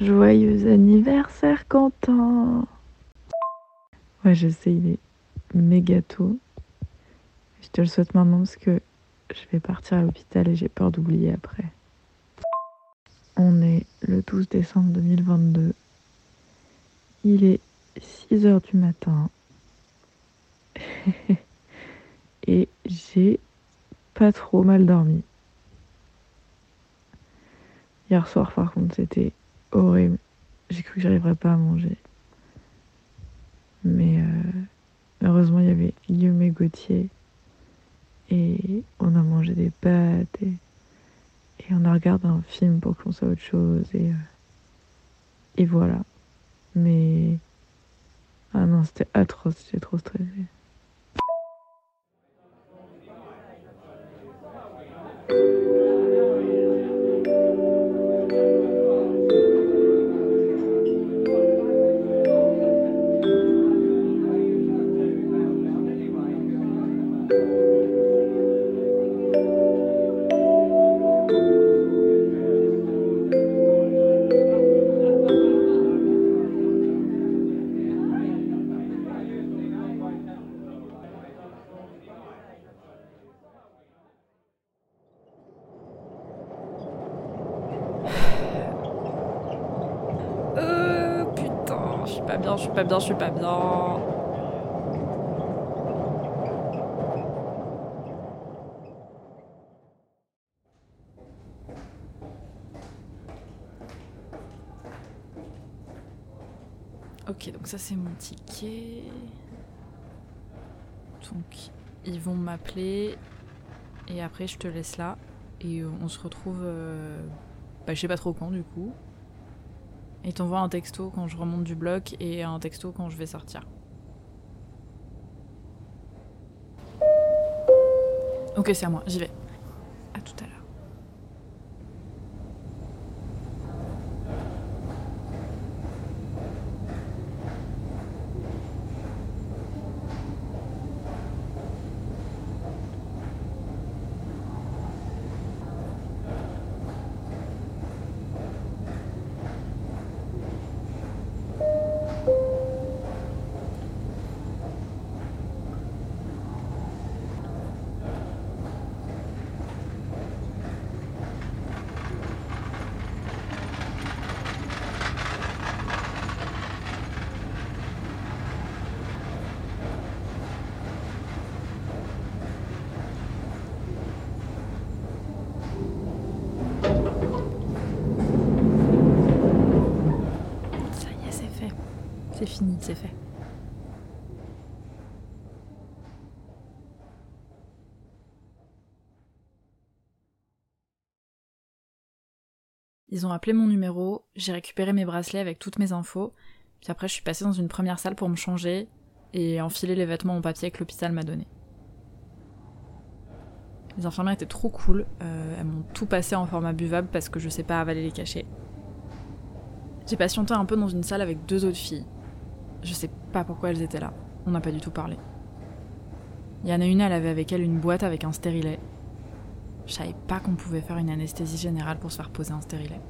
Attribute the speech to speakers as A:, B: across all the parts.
A: Joyeux anniversaire, Quentin Ouais, je sais, il est méga tôt. Je te le souhaite maintenant parce que je vais partir à l'hôpital et j'ai peur d'oublier après. On est le 12 décembre 2022. Il est 6 heures du matin. et j'ai pas trop mal dormi. Hier soir, par contre, c'était horrible. J'ai cru que j'arriverais pas à manger. Mais euh, heureusement, il y avait Guillaume et Gauthier. Et on a mangé des pâtes et, on a regardé un film pour qu'on soit autre chose. Et, euh, et voilà. Mais. Ah non, c'était atroce, j'étais trop stressée.
B: Je suis pas bien, je suis pas bien. Ok, donc ça c'est mon ticket. Donc ils vont m'appeler et après je te laisse là et on se retrouve, euh, bah, je sais pas trop quand du coup. Et t'envoie un texto quand je remonte du bloc et un texto quand je vais sortir. Ok, c'est à moi, j'y vais. À tout à l'heure. C'est fini, c'est fait. Ils ont appelé mon numéro, j'ai récupéré mes bracelets avec toutes mes infos, puis après je suis passée dans une première salle pour me changer et enfiler les vêtements en papier que l'hôpital m'a donné. Les infirmières étaient trop cool, euh, elles m'ont tout passé en format buvable parce que je sais pas avaler les cachets. J'ai patienté un peu dans une salle avec deux autres filles. Je sais pas pourquoi elles étaient là. On n'a pas du tout parlé. Il y en a une, elle avait avec elle une boîte avec un stérilet. Je savais pas qu'on pouvait faire une anesthésie générale pour se faire poser un stérilet.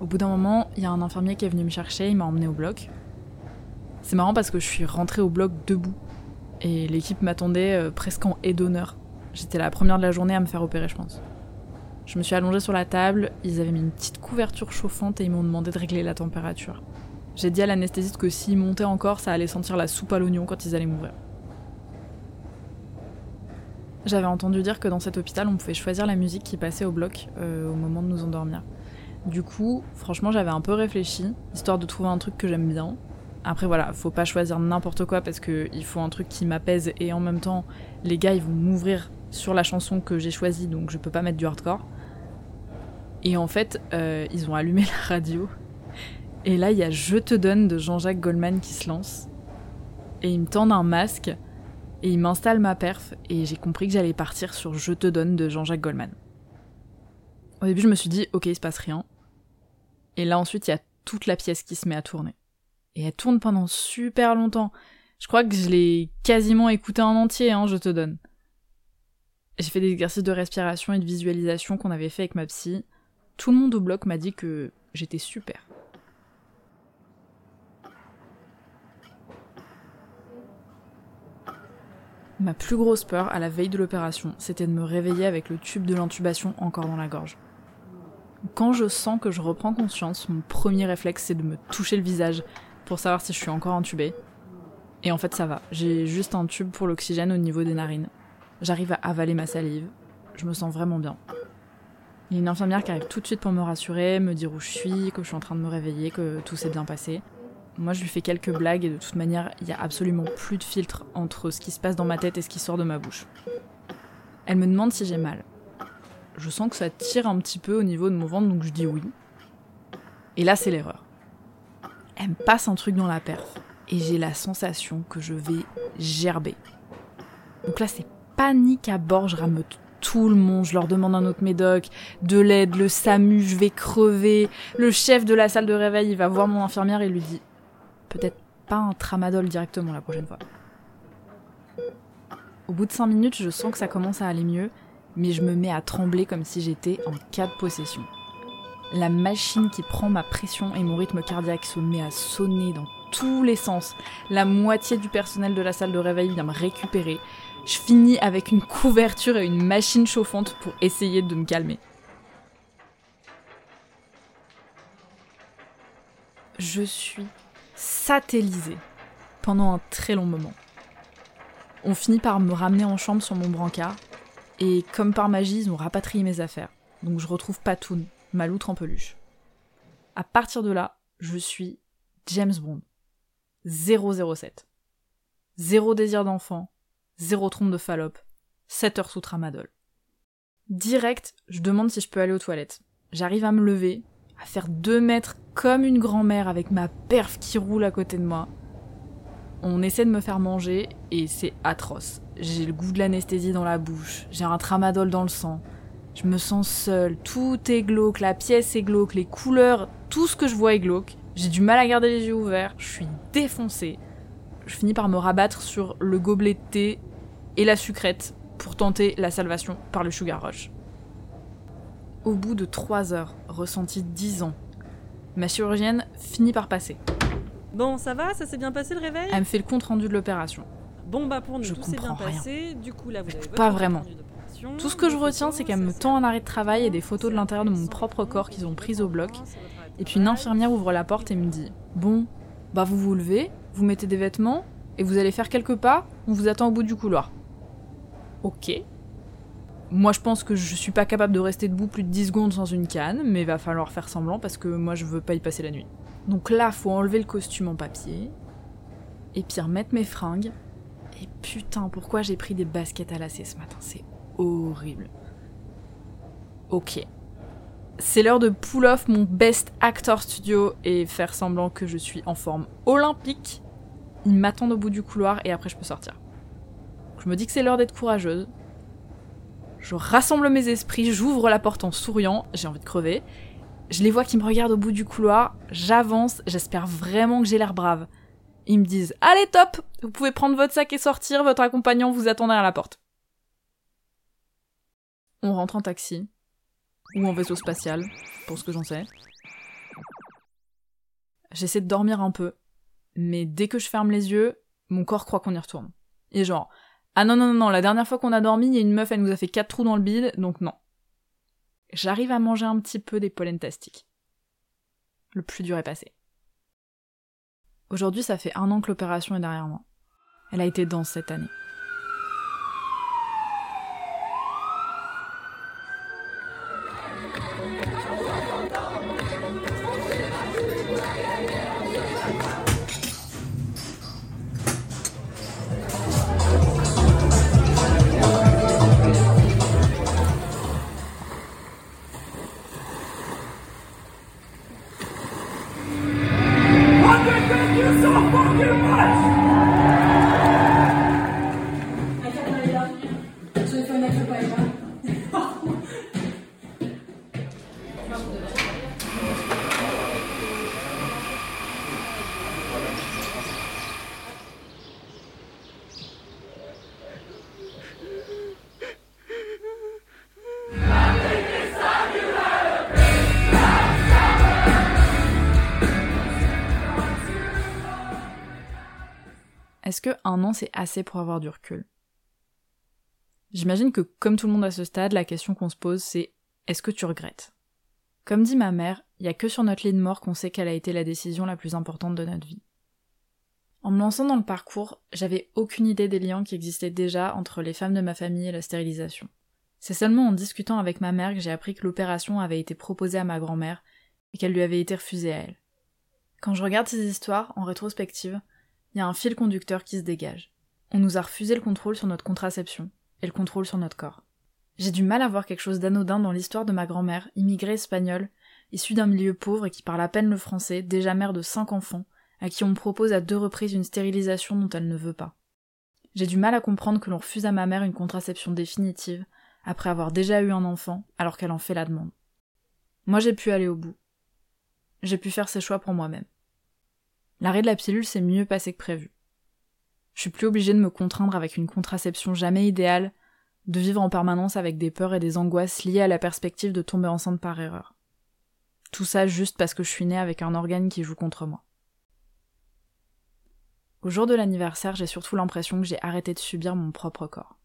B: Au bout d'un moment, il y a un infirmier qui est venu me chercher, il m'a emmené au bloc. C'est marrant parce que je suis rentrée au bloc debout. Et l'équipe m'attendait euh, presque en haie d'honneur. J'étais la première de la journée à me faire opérer, je pense. Je me suis allongée sur la table, ils avaient mis une petite couverture chauffante et ils m'ont demandé de régler la température. J'ai dit à l'anesthésiste que s'il montait encore, ça allait sentir la soupe à l'oignon quand ils allaient m'ouvrir. J'avais entendu dire que dans cet hôpital, on pouvait choisir la musique qui passait au bloc euh, au moment de nous endormir. Du coup, franchement, j'avais un peu réfléchi, histoire de trouver un truc que j'aime bien. Après, voilà, faut pas choisir n'importe quoi parce qu'il faut un truc qui m'apaise et en même temps, les gars, ils vont m'ouvrir sur la chanson que j'ai choisie, donc je peux pas mettre du hardcore. Et en fait, euh, ils ont allumé la radio et là, il y a Je te donne de Jean-Jacques Goldman qui se lance. Et il me tend un masque. Et il m'installe ma perf. Et j'ai compris que j'allais partir sur Je te donne de Jean-Jacques Goldman. Au début, je me suis dit, ok, il se passe rien. Et là, ensuite, il y a toute la pièce qui se met à tourner. Et elle tourne pendant super longtemps. Je crois que je l'ai quasiment écouté en entier, hein, je te donne. J'ai fait des exercices de respiration et de visualisation qu'on avait fait avec ma psy. Tout le monde au bloc m'a dit que J'étais super. Ma plus grosse peur à la veille de l'opération, c'était de me réveiller avec le tube de l'intubation encore dans la gorge. Quand je sens que je reprends conscience, mon premier réflexe c'est de me toucher le visage pour savoir si je suis encore intubée. Et en fait ça va, j'ai juste un tube pour l'oxygène au niveau des narines. J'arrive à avaler ma salive, je me sens vraiment bien. Il y a une infirmière qui arrive tout de suite pour me rassurer, me dire où je suis, que je suis en train de me réveiller, que tout s'est bien passé. Moi, je lui fais quelques blagues et de toute manière, il n'y a absolument plus de filtre entre ce qui se passe dans ma tête et ce qui sort de ma bouche. Elle me demande si j'ai mal. Je sens que ça tire un petit peu au niveau de mon ventre, donc je dis oui. Et là, c'est l'erreur. Elle me passe un truc dans la perf et j'ai la sensation que je vais gerber. Donc là, c'est panique à bord, je rameute tout le monde, je leur demande un autre médoc, de l'aide, le SAMU, je vais crever. Le chef de la salle de réveil, il va voir mon infirmière et lui dit peut-être pas un tramadol directement la prochaine fois. Au bout de 5 minutes, je sens que ça commence à aller mieux, mais je me mets à trembler comme si j'étais en cas de possession. La machine qui prend ma pression et mon rythme cardiaque se met à sonner dans tous les sens. La moitié du personnel de la salle de réveil vient me récupérer. Je finis avec une couverture et une machine chauffante pour essayer de me calmer. Je suis satellisée pendant un très long moment. On finit par me ramener en chambre sur mon brancard, et comme par magie, ils ont rapatrié mes affaires. Donc je retrouve Patoun, ma loutre en peluche. À partir de là, je suis James Bond. 007. Zéro désir d'enfant, zéro trompe de Fallope, 7 heures sous tramadol. Direct, je demande si je peux aller aux toilettes. J'arrive à me lever, à faire deux mètres comme une grand-mère avec ma perf qui roule à côté de moi. On essaie de me faire manger et c'est atroce. J'ai le goût de l'anesthésie dans la bouche, j'ai un tramadol dans le sang. Je me sens seule, tout est glauque, la pièce est glauque, les couleurs, tout ce que je vois est glauque. J'ai du mal à garder les yeux ouverts, je suis défoncée. Je finis par me rabattre sur le gobelet de thé et la sucrète pour tenter la salvation par le sugar rush. Au bout de 3 heures, ressenti 10 ans, ma chirurgienne finit par passer.
C: Bon, ça va? Ça s'est bien passé le réveil?
B: Elle me fait le compte rendu de l'opération.
C: Bon, bah pour nous,
B: Je
C: tout s'est bien
B: rien.
C: passé. Du coup, là, vous avez
B: Pas vraiment. Tout ce que je retiens, c'est qu'elle me tend un arrêt de travail et des photos de l'intérieur de mon propre corps qu'ils ont prises au bloc. Et puis une infirmière ouvre la porte et me dit Bon, bah vous vous levez, vous mettez des vêtements et vous allez faire quelques pas, on vous attend au bout du couloir. Ok. Moi je pense que je suis pas capable de rester debout plus de 10 secondes sans une canne, mais va falloir faire semblant parce que moi je veux pas y passer la nuit. Donc là, faut enlever le costume en papier, et puis remettre mes fringues. Et putain, pourquoi j'ai pris des baskets à lacets ce matin? C'est horrible. Ok. C'est l'heure de pull off mon best actor studio et faire semblant que je suis en forme olympique. Ils m'attendent au bout du couloir et après je peux sortir. Je me dis que c'est l'heure d'être courageuse. Je rassemble mes esprits, j'ouvre la porte en souriant, j'ai envie de crever. Je les vois qui me regardent au bout du couloir, j'avance, j'espère vraiment que j'ai l'air brave. Ils me disent Allez top Vous pouvez prendre votre sac et sortir, votre accompagnant vous attend derrière la porte. On rentre en taxi. Ou en vaisseau spatial, pour ce que j'en sais. J'essaie de dormir un peu. Mais dès que je ferme les yeux, mon corps croit qu'on y retourne. Et genre, ah non, non, non, non, la dernière fois qu'on a dormi, il y a une meuf, elle nous a fait quatre trous dans le bide, donc non. J'arrive à manger un petit peu des pollentastiques. Le plus dur est passé. Aujourd'hui, ça fait un an que l'opération est derrière moi. Elle a été dense cette année. Que un an c'est assez pour avoir du recul J'imagine que comme tout le monde à ce stade, la question qu'on se pose c'est est-ce que tu regrettes? Comme dit ma mère, il y a que sur notre lit de mort qu'on sait quelle a été la décision la plus importante de notre vie. En me lançant dans le parcours, j'avais aucune idée des liens qui existaient déjà entre les femmes de ma famille et la stérilisation. C'est seulement en discutant avec ma mère que j'ai appris que l'opération avait été proposée à ma grand-mère et qu'elle lui avait été refusée à elle. Quand je regarde ces histoires, en rétrospective, il y a un fil conducteur qui se dégage. On nous a refusé le contrôle sur notre contraception et le contrôle sur notre corps. J'ai du mal à voir quelque chose d'anodin dans l'histoire de ma grand-mère, immigrée espagnole, issue d'un milieu pauvre et qui parle à peine le français, déjà mère de cinq enfants, à qui on propose à deux reprises une stérilisation dont elle ne veut pas. J'ai du mal à comprendre que l'on refuse à ma mère une contraception définitive, après avoir déjà eu un enfant, alors qu'elle en fait la demande. Moi j'ai pu aller au bout. J'ai pu faire ses choix pour moi-même. L'arrêt de la pilule s'est mieux passé que prévu. Je suis plus obligée de me contraindre avec une contraception jamais idéale, de vivre en permanence avec des peurs et des angoisses liées à la perspective de tomber enceinte par erreur. Tout ça juste parce que je suis née avec un organe qui joue contre moi. Au jour de l'anniversaire, j'ai surtout l'impression que j'ai arrêté de subir mon propre corps.